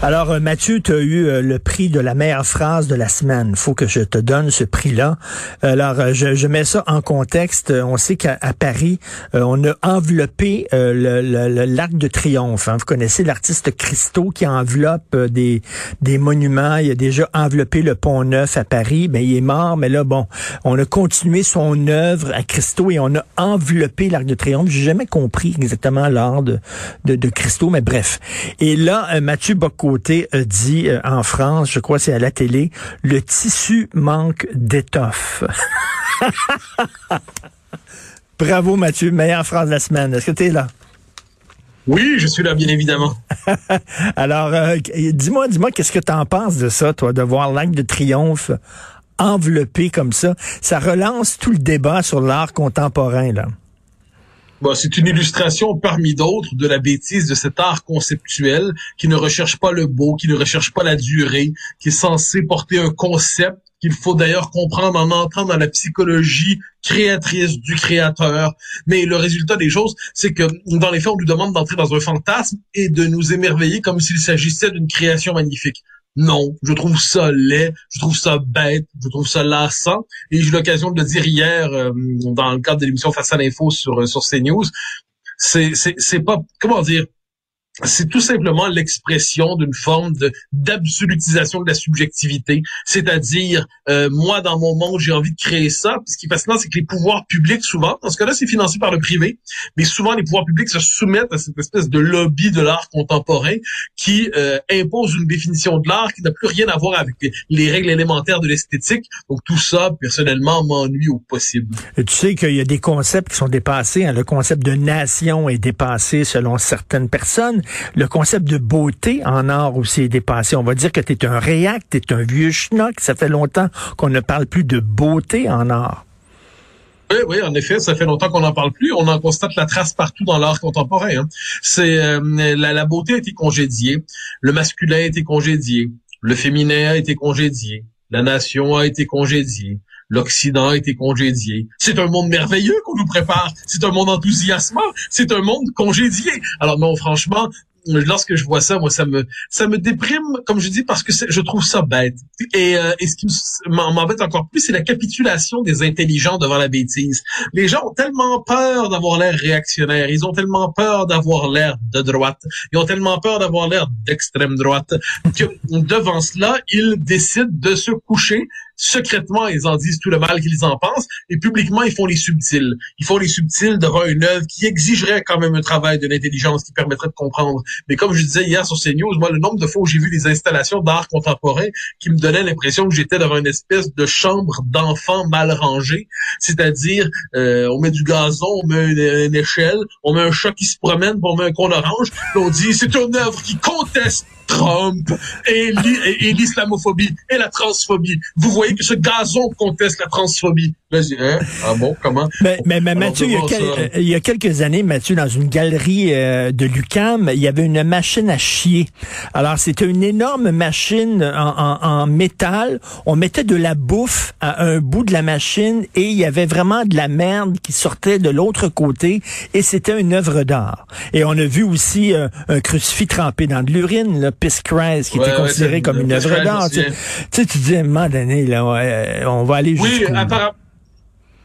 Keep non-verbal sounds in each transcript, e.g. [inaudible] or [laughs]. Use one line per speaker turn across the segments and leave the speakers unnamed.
Alors, euh, Mathieu, tu as eu euh, le prix de la meilleure phrase de la semaine. faut que je te donne ce prix-là. Alors, euh, je, je, mets ça en contexte. On sait qu'à Paris, on a enveloppé le, l'arc de triomphe. Hein. Vous connaissez l'artiste Christo qui enveloppe des, des monuments. Il a déjà enveloppé le Pont Neuf à Paris. Ben, il est mort, mais là, bon, on a continué son œuvre à Christo et on a enveloppé l'arc de triomphe. J'ai jamais compris exactement l'art de, de, de Christo, mais bref. Et là, Mathieu Bocoté a dit euh, en France, je crois c'est à la télé, le tissu manque d'étoffe. [laughs] Bravo Mathieu, meilleure phrase de la semaine. Est-ce que tu es là?
Oui, je suis là, bien évidemment. [laughs]
Alors, euh, dis-moi, dis-moi, qu'est-ce que tu en penses de ça, toi, de voir l'Arc de Triomphe enveloppé comme ça? Ça relance tout le débat sur l'art contemporain, là.
C'est une illustration parmi d'autres de la bêtise de cet art conceptuel qui ne recherche pas le beau, qui ne recherche pas la durée, qui est censé porter un concept qu'il faut d'ailleurs comprendre en entrant dans la psychologie créatrice du créateur. Mais le résultat des choses, c'est que dans les faits, on nous demande d'entrer dans un fantasme et de nous émerveiller comme s'il s'agissait d'une création magnifique. Non, je trouve ça laid, je trouve ça bête, je trouve ça lassant. Et j'ai eu l'occasion de le dire hier euh, dans le cadre de l'émission Face à l'info sur, euh, sur CNews. C'est, c'est, c'est pas, comment dire, c'est tout simplement l'expression d'une forme d'absolutisation de la subjectivité, c'est-à-dire euh, moi dans mon monde j'ai envie de créer ça, ce qui est fascinant c'est que les pouvoirs publics souvent, dans ce cas-là c'est financé par le privé, mais souvent les pouvoirs publics se soumettent à cette espèce de lobby de l'art contemporain qui euh, impose une définition de l'art qui n'a plus rien à voir avec les, les règles élémentaires de l'esthétique. Donc tout ça personnellement m'ennuie au possible.
Tu sais qu'il y a des concepts qui sont dépassés, hein. le concept de nation est dépassé selon certaines personnes. Le concept de beauté en art aussi est dépassé. On va dire que tu un réac, tu un vieux schnock. Ça fait longtemps qu'on ne parle plus de beauté en art.
Oui, oui, en effet, ça fait longtemps qu'on n'en parle plus. On en constate la trace partout dans l'art contemporain. Hein. C'est euh, la, la, beauté a été congédiée, le masculin a été congédié, le féminin a été congédié, la nation a été congédiée, l'Occident a été congédié. C'est un monde merveilleux qu'on nous prépare. C'est un monde enthousiasmant. C'est un monde congédié. Alors non, franchement, lorsque je vois ça, moi, ça me, ça me déprime, comme je dis, parce que je trouve ça bête. Et, euh, et ce qui m'embête encore plus, c'est la capitulation des intelligents devant la bêtise. Les gens ont tellement peur d'avoir l'air réactionnaire, ils ont tellement peur d'avoir l'air de droite, ils ont tellement peur d'avoir l'air d'extrême droite, que devant cela, ils décident de se coucher secrètement, ils en disent tout le mal qu'ils en pensent, et publiquement, ils font les subtils. Ils font les subtils devant une œuvre qui exigerait quand même un travail de l'intelligence qui permettrait de comprendre. Mais comme je disais hier sur CNews, moi, le nombre de fois où j'ai vu des installations d'art contemporain qui me donnaient l'impression que j'étais devant une espèce de chambre d'enfants mal rangée, c'est-à-dire, euh, on met du gazon, on met une, échelle, on met un chat qui se promène, on met un con orange, on dit, c'est une œuvre qui conteste Trump et l'islamophobie et la transphobie. Vous voyez que ce gazon conteste la transphobie. Là, hein? Ah bon, comment?
Mais, mais, mais Mathieu,
je
il y, a
vois
quel-
ça.
euh, il y a quelques années, Mathieu, dans une galerie euh, de Lucam, il y avait une machine à chier. Alors, c'était une énorme machine en, en- en métal. On mettait de la bouffe à un bout de la machine et il y avait vraiment de la merde qui sortait de l'autre côté et c'était une œuvre d'art. Et on a vu aussi euh, un crucifix trempé dans de l'urine, le Piss Christ, qui
Ouais,
était
ouais,
considéré comme une œuvre d'art. Tu sais, tu sais, tu dis, à un moment donné, là, ouais, on va aller
Oui,
jusqu'où.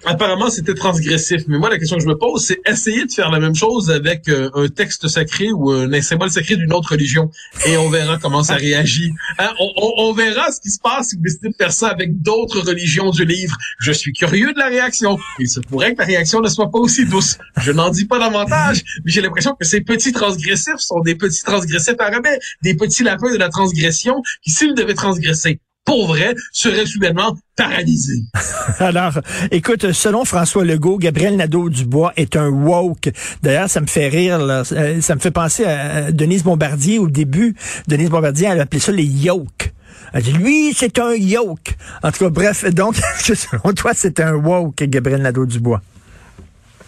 Apparemment. C'était transgressif. Mais moi, la question que je me pose, c'est essayer de faire la même chose avec euh, un texte sacré ou un symbole sacré d'une autre religion. Et on verra comment ça réagit. Hein, on, on- on verra ce qui se passe si vous décidez de faire ça avec d'autres religions du livre. Je suis curieux de la réaction. Il se pourrait que la réaction ne soit pas aussi douce. Je n'en dis pas davantage, mais j'ai l'impression que ces petits transgressifs sont des petits transgressifs à rabais, des petits lapins de la transgression qui, s'ils devaient transgresser pour vrai, seraient soudainement paralysés. [laughs]
Alors, écoute, selon François Legault, Gabriel Nadeau-Dubois est un woke. D'ailleurs, ça me fait rire, là. Euh, ça me fait penser à Denise Bombardier au début. Denise Bombardier, elle appelait ça les yokes. Elle dit, lui, c'est un yoke. En tout cas, bref, donc, [laughs] selon toi, c'est un woke, Gabriel Nadeau-Dubois.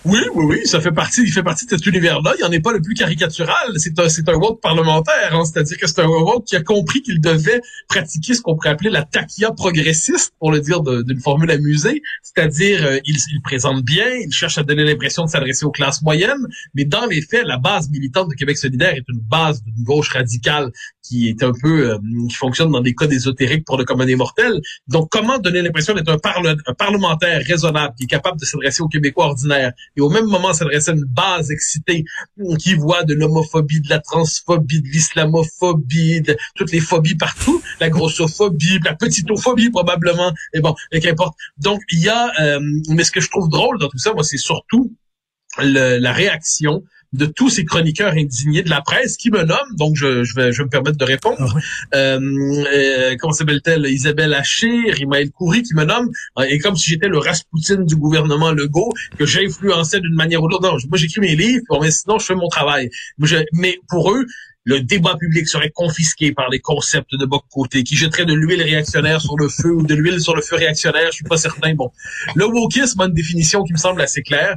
Oui, oui, oui, ça fait partie, il fait partie de cet univers-là. Il n'en est pas le plus caricatural. C'est un, c'est un woke parlementaire, hein. c'est-à-dire que c'est un woke qui a compris qu'il devait pratiquer ce qu'on pourrait appeler la taquilla progressiste, pour le dire d'une formule amusée. C'est-à-dire, euh, il, il présente bien, il cherche à donner l'impression de s'adresser aux classes moyennes, mais dans les faits, la base militante de Québec solidaire est une base d'une gauche radicale qui est un peu, euh, qui fonctionne dans des codes ésotériques pour le commun des mortels. Donc, comment donner l'impression d'être un, parle- un parlementaire raisonnable qui est capable de s'adresser aux Québécois ordinaires et au même moment s'adresser à une base excitée qui voit de l'homophobie, de la transphobie, de l'islamophobie, de toutes les phobies partout, la grossophobie, la petitophobie probablement, et bon, qu'importe. Donc, il y a, euh, mais ce que je trouve drôle dans tout ça, moi, c'est surtout le- la réaction de tous ces chroniqueurs indignés de la presse qui me nomment, donc je, je vais, je vais me permettre de répondre. Euh, euh, comment s'appelle-t-elle? Isabelle Haché, Rimaël Coury qui me nomme, euh, et comme si j'étais le Rasputin du gouvernement Legault, que j'influençais d'une manière ou d'autre. Non, moi j'écris mes livres, mais sinon je fais mon travail. Mais, je- mais pour eux, le débat public serait confisqué par les concepts de bas côté, qui jetteraient de l'huile réactionnaire sur le feu ou de l'huile sur le feu réactionnaire, je suis pas certain. Bon, le wokisme a une définition qui me semble assez claire.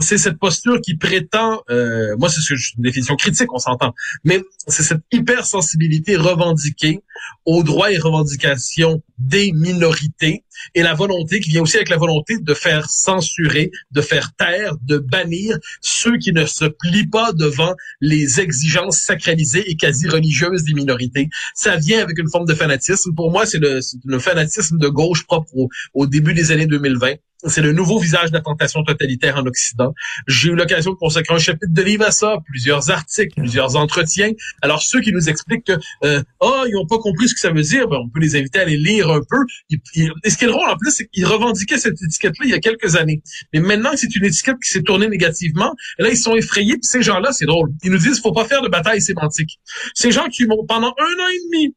C'est cette posture qui prétend, euh, moi c'est une définition critique, on s'entend, mais c'est cette hypersensibilité revendiquée aux droits et revendications des minorités et la volonté qui vient aussi avec la volonté de faire censurer, de faire taire, de bannir ceux qui ne se plient pas devant les exigences sacralisées et quasi religieuses des minorités. Ça vient avec une forme de fanatisme. Pour moi, c'est le, fanatisme de gauche propre au début des années 2020. C'est le nouveau visage de la tentation totalitaire en Occident. J'ai eu l'occasion de consacrer un chapitre de livre à ça, plusieurs articles, plusieurs entretiens. Alors ceux qui nous expliquent que euh, oh ils n'ont pas compris ce que ça veut dire, ben, on peut les inviter à les lire un peu. Et ce qui est drôle en plus, c'est qu'ils revendiquaient cette étiquette-là il y a quelques années. Mais maintenant c'est une étiquette qui s'est tournée négativement, là ils sont effrayés. Ces gens-là, c'est drôle. Ils nous disent faut pas faire de bataille sémantique. Ces gens qui m'ont pendant un an et demi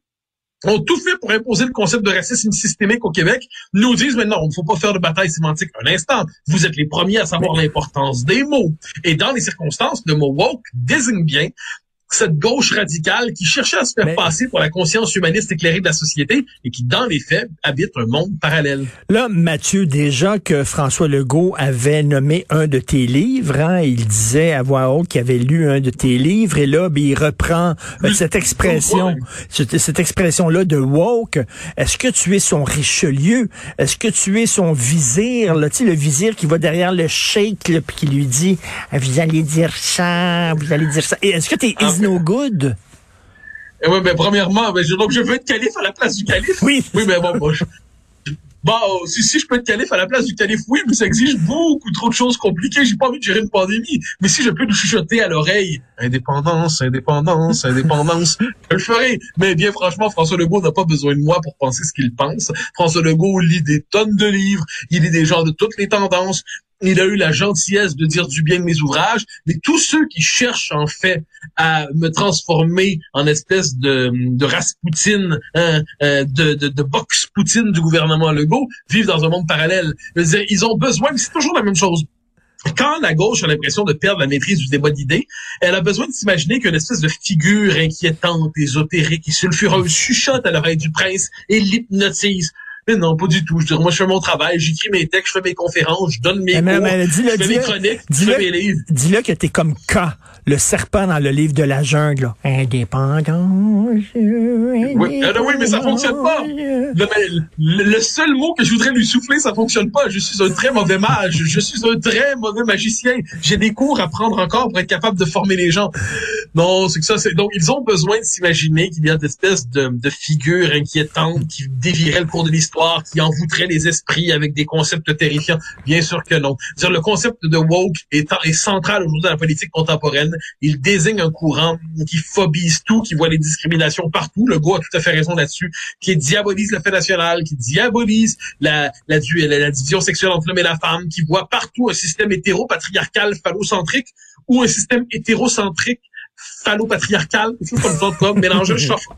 ont tout fait pour imposer le concept de racisme systémique au Québec, nous disent maintenant, il ne faut pas faire de bataille sémantique. Un instant, vous êtes les premiers à savoir l'importance des mots. Et dans les circonstances, le mot woke désigne bien cette gauche radicale qui cherchait à se faire
Mais-
passer pour la conscience humaniste éclairée de la société et qui, dans les faits, habite un monde parallèle.
Là, Mathieu, déjà que François Legault avait nommé un de tes livres, hein, il disait à voix haute qu'il avait lu un de tes livres, et là, ben, il reprend euh, cette expression, cette, cette expression-là de woke. Est-ce que tu es son Richelieu? Est-ce que tu es son vizir, là, tu sais, le vizir qui va derrière le sheik, là, puis qui lui dit, Ah, vous allez dire ça, vous allez dire ça. Et est-ce que tu es
Ah,
no good?
Et ouais, ben, premièrement, ben, je, donc, je veux être calife à la place du calife.
Oui.
Oui, mais bon, bon, je- Bon, si, si je peux être calife à la place du calife, oui, mais ça exige beaucoup trop de choses compliquées. J'ai pas envie de gérer une pandémie. Mais si je peux nous chuchoter à l'oreille, indépendance, indépendance, indépendance, [laughs] je le ferai. Mais bien franchement, François Legault n'a pas besoin de moi pour penser ce qu'il pense. François Legault lit des tonnes de livres. Il lit des gens de toutes les tendances. Il a eu la gentillesse de dire du bien de mes ouvrages, mais tous ceux qui cherchent en fait à me transformer en espèce de, de Raspoutine, hein, euh, de, de, de box Poutine du gouvernement Legault, vivent dans un monde parallèle. Ils ont besoin, mais c'est toujours la même chose. Quand la gauche a l'impression de perdre la maîtrise du débat d'idées, elle a besoin de s'imaginer qu'une espèce de figure inquiétante, ésotérique et sulfureuse chuchote à l'oreille du prince et l'hypnotise. Mais non, pas du tout. Je veux dire, moi, je fais mon travail, j'écris mes textes, je fais mes conférences, je donne mes
Mais,
cours,
mais
je fais mes chroniques, je
dis-le,
fais mes livres.
dis-le que t'es comme K, le serpent dans le livre de la jungle. là. Indépendant.
Oui, non, oui, mais ça fonctionne pas. Le, le- le seul mot que je voudrais lui souffler, ça fonctionne pas. Je suis un très mauvais mage. Je suis un très mauvais magicien. J'ai des cours à prendre encore pour être capable de former les gens. Non, c'est que ça, c'est, donc, ils ont besoin de s'imaginer qu'il y a d'espèces de, de figures inquiétantes qui dévieraient le cours de l'histoire, qui envoûteraient les esprits avec des concepts terrifiants. Bien sûr que non. C'est-à-dire, le concept de woke est, est central aujourd'hui dans la politique contemporaine. Il désigne un courant qui phobise tout, qui voit les discriminations partout. Le gars a tout à fait raison là-dessus, qui diabolise le fait national, qui diabolise la, la, la division sexuelle entre l'homme et la femme, qui voit partout un système hétéro-patriarcal phallocentrique ou un système hétérocentrique phallopatriarcal, quelque chose comme ça, comme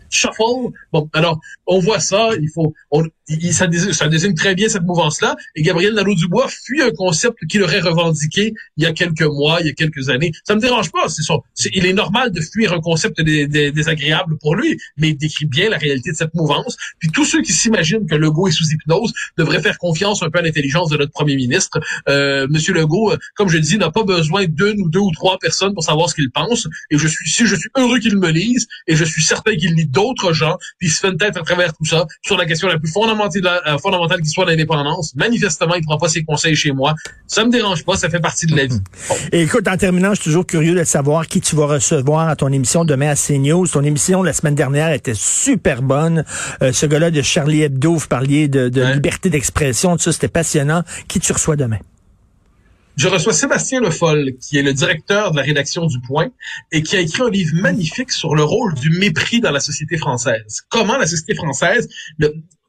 shuffle. Bon, alors, on voit ça, il faut, on, il, ça, désigne, ça désigne très bien cette mouvance-là, et Gabriel Nadeau-Dubois fuit un concept qu'il aurait revendiqué il y a quelques mois, il y a quelques années. Ça me dérange pas, c'est son, il est normal de fuir un concept dé- dé- désagréable pour lui, mais il décrit bien la réalité de cette mouvance. Puis tous ceux qui s'imaginent que Legault est sous hypnose devraient faire confiance un peu à l'intelligence de notre premier ministre. Euh, Monsieur Legault, comme je dis, n'a pas besoin d'une ou deux ou trois personnes pour savoir ce qu'il pense. Et je suis, je suis heureux qu'il me lise, et je suis certain qu'il lit d'autres gens, puis il se fait une tête à travers tout ça sur la question la plus fondamentale, euh, fondamentale qui soit l'indépendance. Manifestement, il prend pas ses conseils chez moi. Ça me dérange pas, ça fait partie de la vie. Bon. [laughs]
Et écoute, en terminant, je suis toujours curieux de savoir qui tu vas recevoir à ton émission demain à CNews. Ton émission la semaine dernière était super bonne. Euh, ce gars-là de Charlie Hebdo, vous parliez de, liberté d'expression, tout ça, c'était passionnant. Qui tu reçois demain?
Je reçois Sébastien Le Foll, qui est le directeur de la rédaction du Point et qui a écrit un livre magnifique sur le rôle du mépris dans la société française. Comment la société française,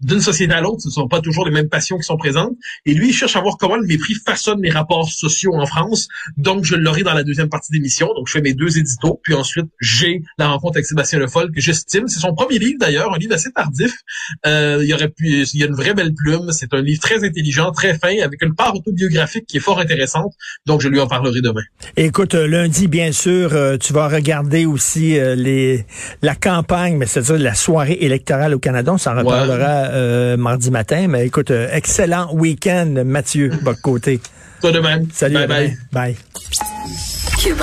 d'une société à l'autre, ce ne sont pas toujours les mêmes passions qui sont présentes. Et lui, il cherche à voir comment le mépris façonne les rapports sociaux en France. Donc, je l'aurai dans la deuxième partie d'émission. Donc, je fais mes deux éditos. Puis ensuite, j'ai la rencontre avec Sébastien Le Foll, que j'estime. C'est son premier livre, d'ailleurs, un livre assez tardif. Euh, il y aurait pu, il y a une vraie belle plume. C'est un livre très intelligent, très fin, avec une part autobiographique qui est fort intéressante. Donc, je lui en parlerai demain.
Écoute, euh, lundi, bien sûr, euh, tu vas regarder aussi euh, les la campagne, mais c'est-à-dire la soirée électorale au Canada. On s'en reparlera euh, mardi matin. Mais écoute, euh, excellent week-end, Mathieu Bocoté.
Toi de même.
Salut.
Bye
à demain.
bye.
Bye.